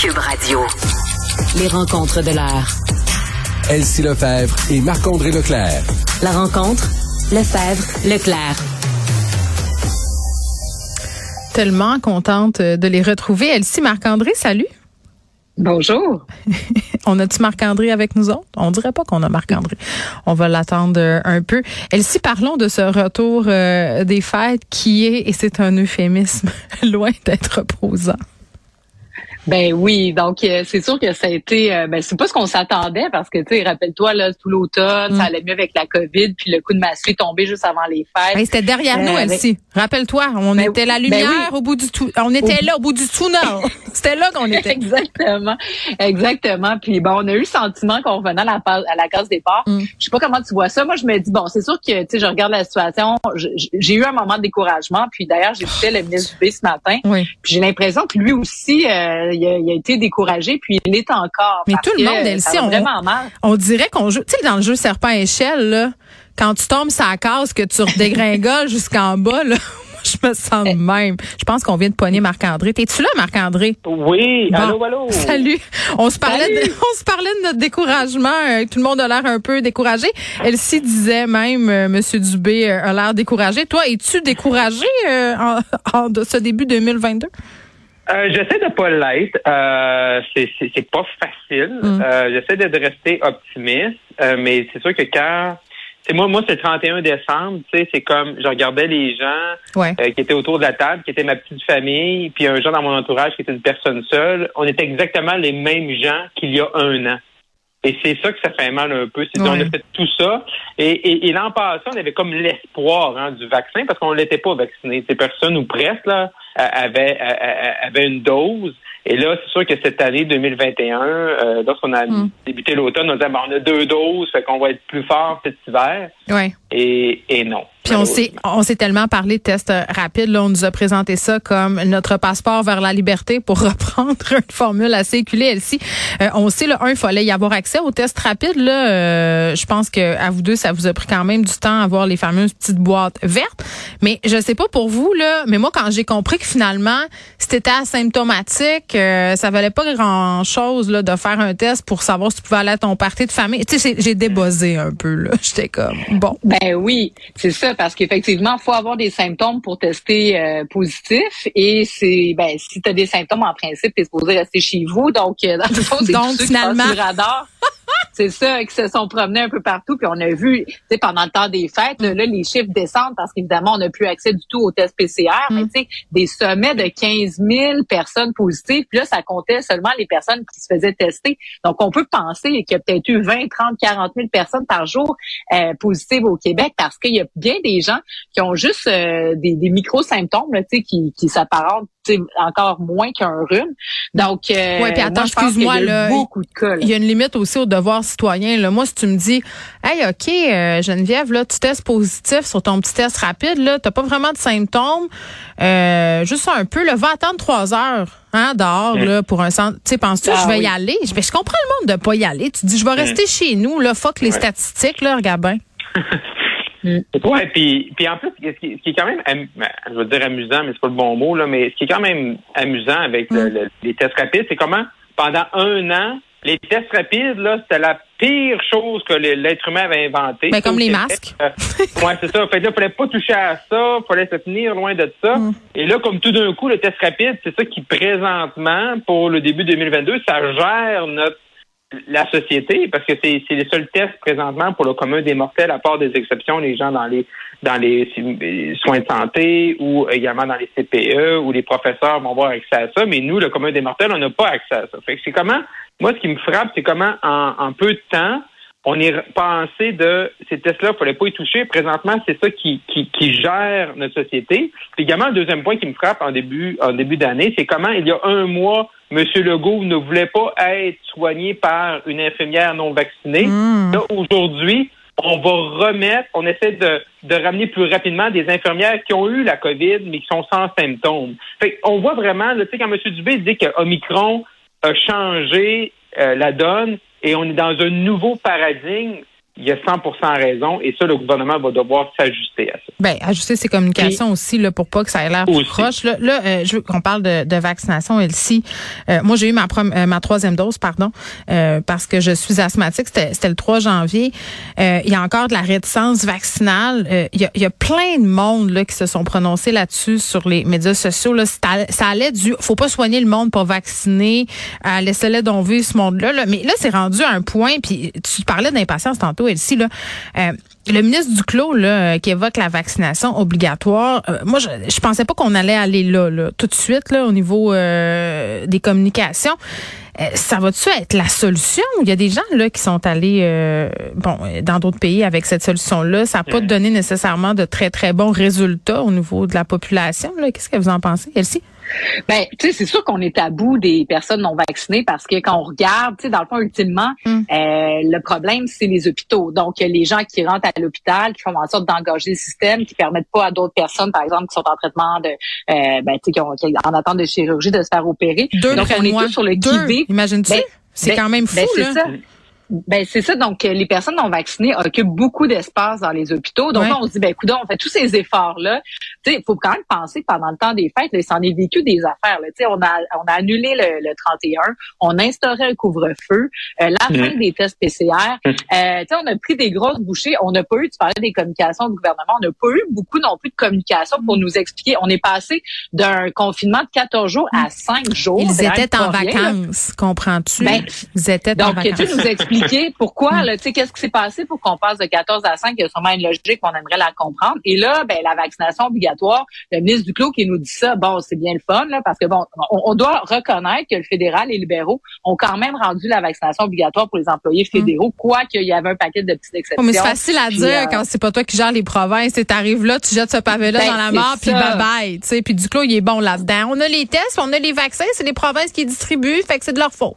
Cube Radio. Les rencontres de l'heure. Elsie Lefebvre et Marc-André Leclerc. La rencontre, Lefebvre, Leclerc. Tellement contente de les retrouver. Elsie, Marc-André, salut. Bonjour. on a-tu Marc-André avec nous autres? On dirait pas qu'on a Marc-André. On va l'attendre un peu. Elsie, parlons de ce retour euh, des fêtes qui est, et c'est un euphémisme, loin d'être reposant. Ben oui, donc euh, c'est sûr que ça a été, euh, ben c'est pas ce qu'on s'attendait parce que tu sais, rappelle-toi là tout l'automne, ça mm. allait mieux avec la Covid, puis le coup de massue est tombé juste avant les fêtes. c'était derrière nous, Elsie. Rappelle-toi, on ben était la ben lumière au bout du tout, on était là au bout du tunnel. c'était là qu'on était. exactement, exactement. Puis bon, on a eu le sentiment qu'on revenait à la, à la case départ. Mm. Je sais pas comment tu vois ça. Moi, je me dis bon, c'est sûr que tu sais, je regarde la situation. J'ai eu un moment de découragement. Puis d'ailleurs, j'ai j'écoutais le ministre B ce matin. Oui. Puis j'ai l'impression que lui aussi. Il a, été découragé, puis il l'est encore. Mais tout le monde, Elsie, on, vraiment mal. on dirait qu'on joue, tu sais, dans le jeu serpent échelle, là, quand tu tombes sur la case, que tu redégringoles jusqu'en bas, là, je me sens eh. même. Je pense qu'on vient de pogner Marc-André. T'es-tu là, Marc-André? Oui. Allô, allô? Salut. On se parlait, de, on se parlait de notre découragement. Euh, tout le monde a l'air un peu découragé. Elsie disait même, euh, Monsieur Dubé euh, a l'air découragé. Toi, es-tu découragé en, en, de ce début 2022? Euh, j'essaie de pas l'être. Euh, c'est pas facile. Mm. Euh, j'essaie de rester optimiste, euh, mais c'est sûr que quand c'est moi, moi c'est le 31 décembre, tu sais, c'est comme je regardais les gens qui étaient autour de la table, qui étaient ma petite famille, puis un gens dans mon entourage qui était une personne seule. On était exactement les mêmes gens qu'il y a un an. Et c'est ça que ça fait mal un peu. C'est qu'on a fait tout ça. Et, et, l'an passé, on avait comme l'espoir hein, du vaccin parce qu'on n'était pas vacciné. Ces personnes ou presque là avaient, avaient une dose. Et là, c'est sûr que cette année 2021, euh, lorsqu'on a hmm. débuté l'automne, on disait ben, on a deux doses, fait qu'on va être plus fort cet hiver. Ouais. Et, et non. Puis on s'est on s'est tellement parlé de tests rapides. Là, on nous a présenté ça comme notre passeport vers la liberté pour reprendre une formule assez éculée, Elsie. Euh, on sait, le un, il fallait y avoir accès aux tests rapides. Là, euh, je pense que à vous deux, ça vous a pris quand même du temps à avoir les fameuses petites boîtes vertes. Mais je sais pas pour vous, là, mais moi, quand j'ai compris que finalement, c'était asymptomatique, euh, ça valait pas grand-chose là de faire un test pour savoir si tu pouvais aller à ton parti de famille. Tu sais, j'ai débossé un peu. là. J'étais comme, bon. Ben oui, c'est ça parce qu'effectivement, il faut avoir des symptômes pour tester euh, positif. Et c'est ben si tu as des symptômes, en principe, tu es supposé rester chez vous. Donc, euh, dans le fond, c'est donc, finalement... radar. c'est ça, qui se sont promenés un peu partout. Puis on a vu, tu sais, pendant le temps des fêtes, là, les chiffres descendent parce qu'évidemment, on n'a plus accès du tout aux tests PCR. Mais mm. tu sais, des sommets de 15 000 personnes positives. Puis là, ça comptait seulement les personnes qui se faisaient tester. Donc, on peut penser qu'il y a peut-être eu 20, 30, 40 000 personnes par jour euh, positives au Québec parce qu'il y a bien des gens qui ont juste euh, des, des micro-symptômes, tu sais, qui, qui s'apparentent encore moins qu'un rhume. Donc, euh, ouais, puis attends, excuse-moi, là, beaucoup de cas. Il y a une limite aussi au devoir citoyen. Là. Moi, si tu me dis, hey, ok, euh, Geneviève, là, tu testes positif sur ton petit test rapide, là, t'as pas vraiment de symptômes, euh, juste un peu, va attendre trois heures. Hein, dehors, mm. là, pour un centre. Tu sais, penses-tu, ah je vais y aller? Je, je comprends le monde de pas y aller. Tu dis, je vais mm. rester chez nous, là, fuck les statistiques, là, regarde bien. Ouais, puis, puis en plus, ce qui, est quand même, ben, je veux dire amusant, mais c'est pas le bon mot, là, mais ce qui est quand même amusant avec mm. les tests rapides, c'est comment pendant un an, les tests rapides, là, c'était la pire chose que l'être humain avait inventé. Mais ben, comme les masques. Euh, ouais, c'est ça. Fait là, fallait pas toucher à ça, fallait se tenir loin de ça. Mm. Et là, comme tout d'un coup, le test rapide, c'est ça qui présentement, pour le début 2022, ça gère notre la société, parce que c'est les seuls tests présentement pour le commun des mortels, à part des exceptions, les gens dans les dans les soins de santé ou également dans les CPE où les professeurs vont avoir accès à ça, mais nous, le commun des mortels, on n'a pas accès à ça. Fait que c'est comment, moi, ce qui me frappe, c'est comment en, en peu de temps, on est pensé de ces tests-là, il fallait pas y toucher. Présentement, c'est ça qui, qui, qui, gère notre société. Puis également, un deuxième point qui me frappe en début, en début d'année, c'est comment il y a un mois, M. Legault ne voulait pas être soigné par une infirmière non vaccinée. Mmh. Là, aujourd'hui, on va remettre, on essaie de, de ramener plus rapidement des infirmières qui ont eu la COVID, mais qui sont sans symptômes. Fait on voit vraiment, tu sais, quand M. Dubé dit que Omicron a changé euh, la donne, et on est dans un nouveau paradigme, il a 100% raison et ça, le gouvernement va devoir s'ajuster à ça. Ben, ajuster ses communications aussi là, pour pas que ça ait l'air proche. Là, là euh, je veux qu'on parle de, de vaccination, Elsie. Euh, moi, j'ai eu ma, euh, ma troisième dose, pardon, euh, parce que je suis asthmatique. C'était le 3 janvier. il y a encore de la réticence vaccinale. Il y, a, y, a, plein de monde là, qui se sont prononcés là-dessus sur les médias sociaux. Là. Ça allait du... faut pas soigner le monde pour vacciner. Laissez-les donc vivre ce monde-là. Là. Mais là, c'est rendu à un point, puis tu parlais d'impatience tantôt, Elsie, là, euh, le ministre Duclos là, euh, qui évoque la vaccination obligatoire, euh, moi je, je pensais pas qu'on allait aller là, là, tout de suite là au niveau des communications. ça va-tu être la solution? Il y a des gens là qui sont allés bon dans d'autres pays avec cette solution-là. Ça n'a pas donné nécessairement de très, très bons résultats au niveau de la population. Qu'est-ce que vous en pensez, Elsie? Ben, tu sais, c'est sûr qu'on est à bout des personnes non vaccinées parce que quand on regarde, tu sais, dans le fond, ultimement, hum. euh, le problème, c'est les hôpitaux. Donc, les gens qui rentrent à l'hôpital, qui font en sorte d'engager le système, qui permettent pas à d'autres personnes, par exemple, qui sont en traitement de, euh, ben, tu sais, qui, ont, en attente de chirurgie, de se faire opérer. Deux Donc, on est tous sur le qui Imagine-tu? Ben, c'est ben, quand même ben, fou, là. Ben c'est ça. Donc les personnes non vaccinées occupent beaucoup d'espace dans les hôpitaux. Donc on se dit ben écoute, on fait tous ces efforts là. Tu sais, il faut quand même penser que pendant le temps des fêtes, là, s'en est vécu des affaires. Tu sais, on a on a annulé le, 31, on a instauré un couvre-feu, euh, la fin des tests PCR. Euh, tu sais, on a pris des grosses bouchées. On n'a pas eu, tu parlais des communications du gouvernement, on n'a pas eu beaucoup non plus de communication pour nous expliquer. On est passé d'un confinement de 14 jours à 5 jours. Ils étaient en vacances, comprends-tu? Ben, Ils étaient en vacances. Donc, tu nous expliques pourquoi, là, tu sais, qu'est-ce qui s'est passé pour qu'on passe de 14 à 5? Il y a sûrement une logique, on aimerait la comprendre. Et là, ben, la vaccination obligatoire, le ministre Duclos qui nous dit ça, bon, c'est bien le fun, là, parce que bon, on, doit reconnaître que le fédéral et les libéraux ont quand même rendu la vaccination obligatoire pour les employés mm. fédéraux, quoi qu'il y avait un paquet de petites exceptions. mais c'est facile à dire euh, quand c'est pas toi qui gères les provinces. Tu arrives là, tu jettes ce pavé-là ben, dans la mort, puis bye bye. Tu sais, puis Duclos, il est bon là-dedans. On a les tests, on a les vaccins, c'est les provinces qui distribuent, fait que c'est de leur faute.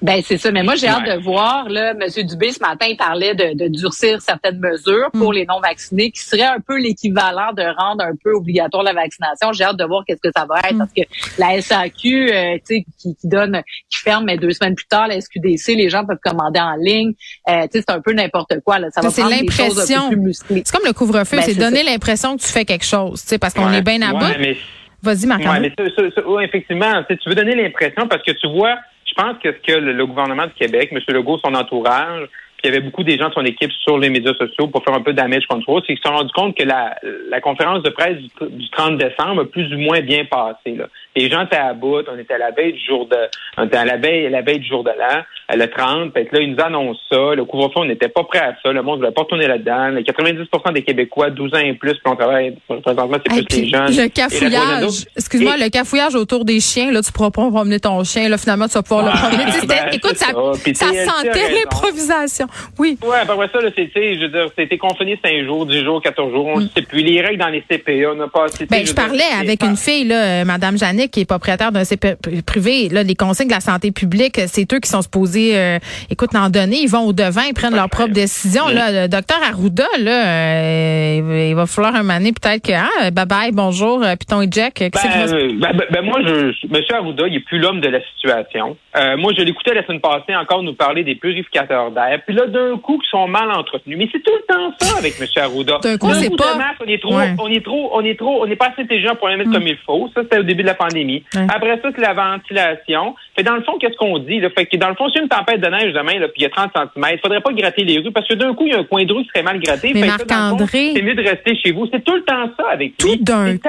Ben c'est ça, mais moi j'ai hâte de voir là, M. Dubé ce matin il parlait de, de durcir certaines mesures pour mm. les non vaccinés, qui serait un peu l'équivalent de rendre un peu obligatoire la vaccination. J'ai hâte de voir qu'est-ce que ça va être mm. parce que la SAQ, euh, tu sais, qui, qui, donne, qui ferme, mais deux semaines plus tard la SQDC, les gens peuvent commander en ligne. Euh, tu sais, c'est un peu n'importe quoi là. Ça va prendre des choses un peu plus musclées. C'est comme le couvre-feu, ben, c'est donner l'impression que tu fais quelque chose, tu sais, parce qu'on est bien à bout. Vas-y, Marc. Ouais, mais ça, effectivement, tu veux donner l'impression parce que tu vois pense que ce que le, gouvernement du Québec, M. Legault, son entourage, puis il y avait beaucoup des gens de son équipe sur les médias sociaux pour faire un peu de damage control, c'est qu'ils se sont rendus compte que la, conférence de presse du, 30 décembre a plus ou moins bien passé. Les gens étaient à bout, on était à la veille du jour de on était à la veille, la veille du jour de l'an, le 30, fait là, ils nous annoncent ça, le couvre-feu, on n'était pas prêt à ça, le monde ne voulait pas tourner là-dedans. Les 90% des Québécois, 12 ans et plus, puis on travaille, présentement, c'est plus les jeunes. Le cafouillage, excuse-moi, le cafouillage autour des chiens, là, tu pourras pas promener ton chien, là, finalement, tu vas pouvoir le promener. Ben, écoute, ça, ça, sentait l'improvisation. Oui. Ouais, ouais, ça, là, c'était, je veux dire, c'était confiné 5 jours, 10 jours, 14 jours, on mm. sait plus. Les règles dans les CPA, on n'a pas, ben, je, parlais avec une fille, là, euh, Madame Qui est propriétaire d'un CPA privé, là, les consignes de la santé publique, c'est eux qui sont supposés, euh, écoute, en donner, ils vont au devant, ils prennent leurs propres décisions. Là, le docteur Arruda, là, euh, il va falloir un mané peut-être que, ah, bye bye, bonjour, Python et Jack. Ben, ben, ben, moi, je, M. Arruda, il est plus l'homme de la situation. moi, je l'écoutais la semaine passée encore nous parler des purificateurs d'air. Puis là, d'un coup, ils sont mal entretenus. Mais c'est tout le temps ça avec M. Arruda. D'un coup, c'est pas... on est trop, on est trop, on est trop, on n'est pas assez intelligent pour les mettre mm. comme il faut. Ça, c'était au début de la pandémie. Après ça, c'est la ventilation. Fait dans le fond, qu'est-ce qu'on dit? Là? Fait que dans le fond, c'est une tempête de neige demain, là, puis il y a 30 cm, il faudrait pas gratter les rues parce que d'un coup, il y a un coin de rue qui serait mal gratté. Mais Marc-André... C'est mieux de rester chez vous. C'est tout le temps ça avec tout d'un coup,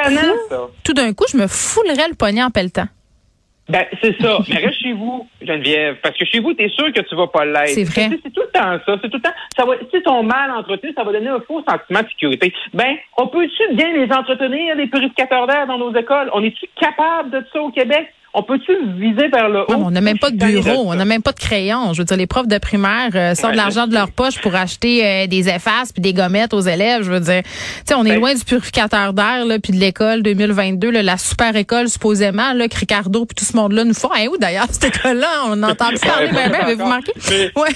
Tout d'un coup, je me foulerais le poignet en pelletant. Ben, c'est ça. Mais reste chez vous, Geneviève. Parce que chez vous, tu es sûr que tu vas pas l'être. C'est vrai. C'est tout le temps ça. C'est tout le temps. Ça va, si ton mal entretenu, ça va donner un faux sentiment de sécurité. Ben, on peut-tu bien les entretenir, les purificateurs d'air dans nos écoles? On est-tu capable de ça au Québec? On peut-tu viser vers le haut? on n'a même pas de bureau, on n'a même pas de crayon. Je veux dire, les profs de primaire euh, sortent de l'argent de leur poche pour acheter euh, des effaces puis des gommettes aux élèves. Je veux dire, tu sais, on est ben loin du purificateur d'air là, puis de l'école 2022, la super école supposément là, que Ricardo puis tout ce monde-là nous font. Hey, où d'ailleurs cette école-là? On entend parler, ben, ben, avez-vous marqué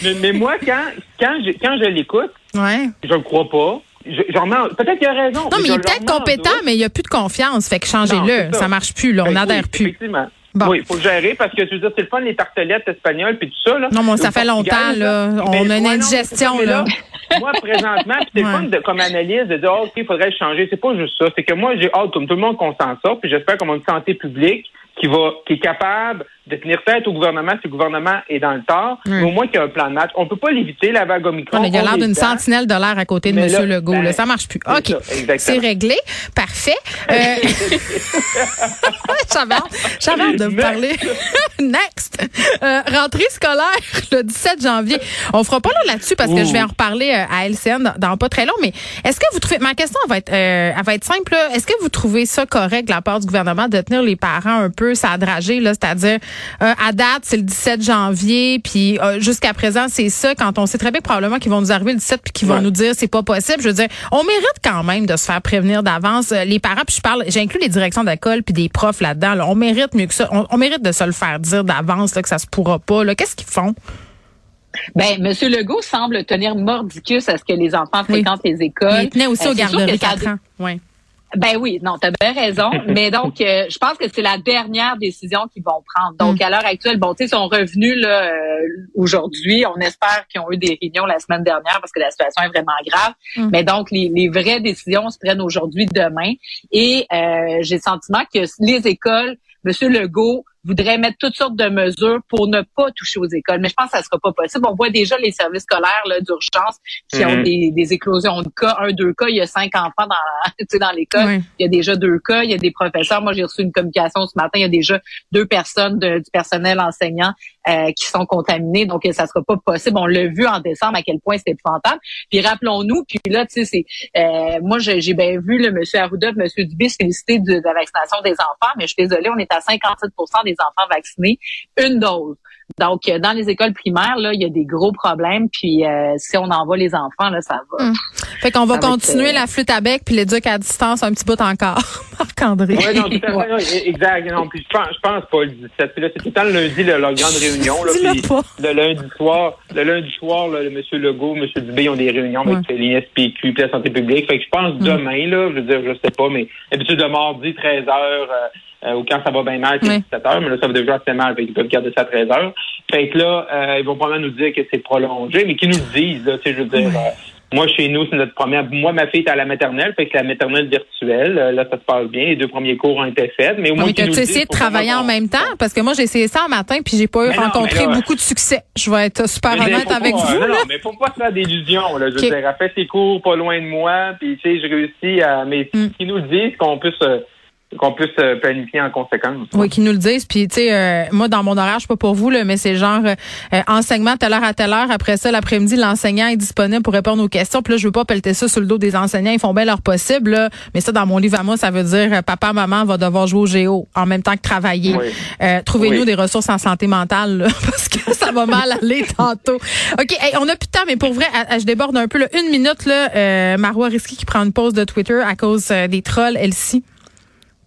mais, mais, moi, quand quand je, quand je l'écoute, ouais. je ne crois pas. Peut-être qu'il a raison. Non, mais il est peut-être compétent, mais il n'y a plus de confiance. Fait que changez-le. Ça. ça marche plus. Là, on n'adhère plus. Effectivement. Oui, il faut gérer parce que tu veux dire, c'est le fun les tartelettes espagnoles puis tout ça. Là. Non, mais ça fait longtemps, là. On a une indigestion, là. moi, présentement, c'est le fun de, comme analyse de dire, oh, OK, il faudrait changer. C'est pas juste ça. C'est que moi, j'ai hâte, comme tout le monde, qu'on s'en sorte. Puis j'espère qu'on a une santé publique qui va, qui est capable de tenir tête au gouvernement si le gouvernement est dans le tort, mais au moins qu'il y a un plan de match. On peut pas l'éviter, la vague Omicron. il y a l'air d'une sentinelle de l'air à côté de M. Legault. Ben, ça marche plus. OK. C'est réglé. Parfait. Euh... J'avais hâte de vous parler. Next. Euh, rentrée scolaire le 17 janvier. On fera pas là là-dessus parce que je vais en reparler euh, à LCN dans, pas très long, mais est-ce que vous trouvez, ma question va être, euh, elle va être simple, est-ce que vous trouvez ça correct de la part du gouvernement de tenir les parents un peu s'adrager, là, c'est-à-dire, euh, à date, c'est le 17 janvier, puis jusqu'à présent, c'est ça, quand on sait très bien probablement qu'ils vont nous arriver le 17 puis qu'ils vont nous dire c'est pas possible, je veux dire, on mérite quand même de se faire prévenir d'avance. Les parents, puis je parle, j'inclus les directions d'école puis des profs là-dedans, on mérite mieux que ça. On, mérite de se le faire dire d'avance, que ça se pourra pas, là. Qu'est-ce qu'ils font? Ben, Monsieur Legault semble tenir mordicus à ce que les enfants fréquentent les écoles. Il tenait aussi euh, aux garderies 4 ans. Oui. Ben oui, non, tu as bien raison. mais donc, euh, je pense que c'est la dernière décision qu'ils vont prendre. Donc, mm. à l'heure actuelle, bon, tu sais, ils sont revenus là euh, aujourd'hui. On espère qu'ils ont eu des réunions la semaine dernière parce que la situation est vraiment grave. Mm. Mais donc, les, les, vraies décisions se prennent aujourd'hui, demain. Et j'ai le sentiment que les écoles, Monsieur Legault voudrait mettre toutes sortes de mesures pour ne pas toucher aux écoles. Mais je pense que ça sera pas possible. On voit déjà les services scolaires d'urgence qui ont mhm. des, éclosions de cas. Un, deux cas, il y a cinq enfants dans, dans l'école. Il y a déjà deux cas. Il y a des professeurs. Moi, j'ai reçu une communication ce matin. Il y a déjà deux personnes du personnel enseignant euh, qui sont contaminées. Donc, ça sera pas possible. On l'a vu en décembre à quel point c'était épouvantable. Puis rappelons-nous, puis là, tu sais, c'est euh, moi, j'ai bien vu le monsieur Arruda, monsieur Dubé féliciter de, la vaccination des enfants, mais je suis désolée, on est à 57% des enfants vaccinés, une dose. Donc, euh, dans les écoles primaires, là, il y a des gros problèmes. Puis, euh, si on envoie les enfants, là, ça va. Hum. Fait qu'on va continuer la flûte à bec puis l'éduc à distance un petit bout encore. Marc-André. Oui, non, tout à fait, exact. Non, puis je pense, je pense pas le 17. Puis là, c'est tout le temps le lundi, là, leur grande réunion. Là, puis le lundi soir, le lundi soir, là, le M. Legault, M. Dubé ont des réunions avec l'ISPQ puis la santé publique. Fait que je pense hum. demain, là, je veux dire, je sais pas, mais d'habitude de mardi, 13 heures, euh, ou quand ça va bien mal, c'est 17 heures, mais là, ça va déjà assez mal, ils peuvent garder ça à 13 heures. Fait que là, euh, ils vont probablement nous dire que c'est prolongé, mais qu'ils nous le disent, là, tu sais, je veux dire, euh, moi, chez nous, c'est notre première. Moi, ma fille est à la maternelle, fait que la maternelle virtuelle, là, ça se passe bien. Les deux premiers cours ont été faits. Mais au moins, oui, tu essayé de travailler en même temps? Parce que moi, j'ai essayé ça un matin, puis j'ai pas eu rencontré beaucoup de succès. Je vais être super honnête avec vous. Non, non, mais faut pas se faire d'illusions. Là. Je veux dire, elle fait ses cours pas loin de moi, puis tu sais, je réussis à. Mais mm. qu'ils nous le disent, qu'on puisse qu'on puisse euh, planifier en conséquence. Oui, qu'ils nous le disent. Puis, tu sais, euh, moi, dans mon horaire, je sais pas pour vous, là, mais c'est genre euh, enseignement telle heure à telle heure. Après ça, l'après-midi, l'enseignant est disponible pour répondre aux questions. Puis là, je veux pas pelleter ça sur le dos des enseignants. Ils font bien leur possible. Là. Mais ça, dans mon livre à moi, ça veut dire papa, maman va devoir jouer au géo en même temps que travailler. Trouvez-nous des ressources en santé mentale parce que ça va mal aller tantôt. OK, on a plus de temps, mais pour vrai, je déborde un peu. Là. Une minute, là, Marois Risky qui prend une pause de Twitter à cause des trolls, elle-ci.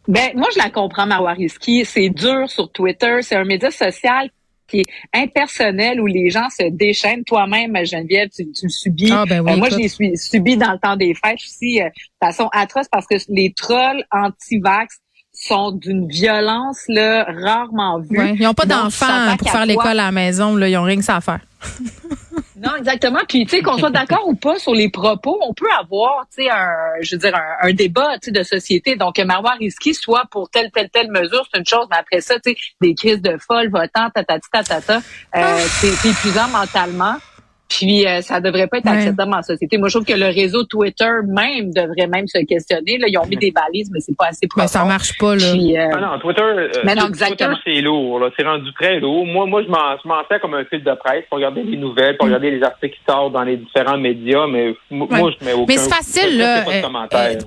Ben, moi, je la comprends, Marwariski. C'est dur sur Twitter. C'est un média social qui est impersonnel où les gens se déchaînent. Toi-même, Geneviève, tu, tu le subis. Ah, ben oui, euh, moi, je l'ai subi dans le temps des fêtes aussi euh, de façon atroce parce que les trolls anti-vax sont d'une violence là rarement vue. ils n'ont pas d'enfants pour faire l'école à la maison. Là, ils n'ont rien que ça à faire. Non, exactement. Puis, tu sais, qu'on soit d'accord ou pas sur les propos, on peut avoir, tu sais, un, je veux dire, un, débat, tu sais, de société. Donc, Marois Risky, soit pour telle, telle, telle mesure, c'est une chose, mais après ça, tu sais, des crises de folle, votant, tatati, tatata, euh, ah. c'est épuisant mentalement. Puis euh, ça devrait pas être acceptable en société. Moi, je trouve que le réseau Twitter même devrait même se questionner. Là, ils ont mis des balises, mais c'est pas assez profond. Mais ça marche pas là. Euh, ah non, Twitter, euh, Twitter c'est lourd. C'est rendu très lourd. Moi, moi, je m'en, fais comme un fil de presse pour regarder les nouvelles, pour mm. regarder les articles qui sortent dans les différents médias. Mais moi, je mets aucun. Mais c'est facile là.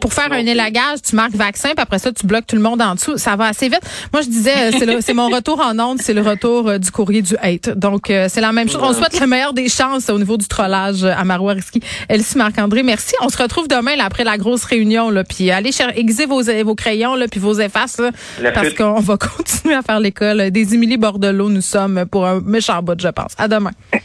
pour faire un élagage, tu marques vaccin, puis après ça, tu bloques tout le monde en dessous. Ça va assez vite. Moi, je disais, c'est, c'est mon retour en ondes, c'est le retour du courrier du hate. Donc, c'est la même chose. On souhaite le meilleur des chances au niveau du trollage à Marois Risky. Elsie Marc-André, merci. On se retrouve demain là, après la grosse réunion. Là, puis allez aiguiser vos, vos crayons là, puis vos effaces là, parce qu'on va continuer à faire l'école. Des Émilie Bordelot, nous sommes pour un méchant bout, je pense. À demain.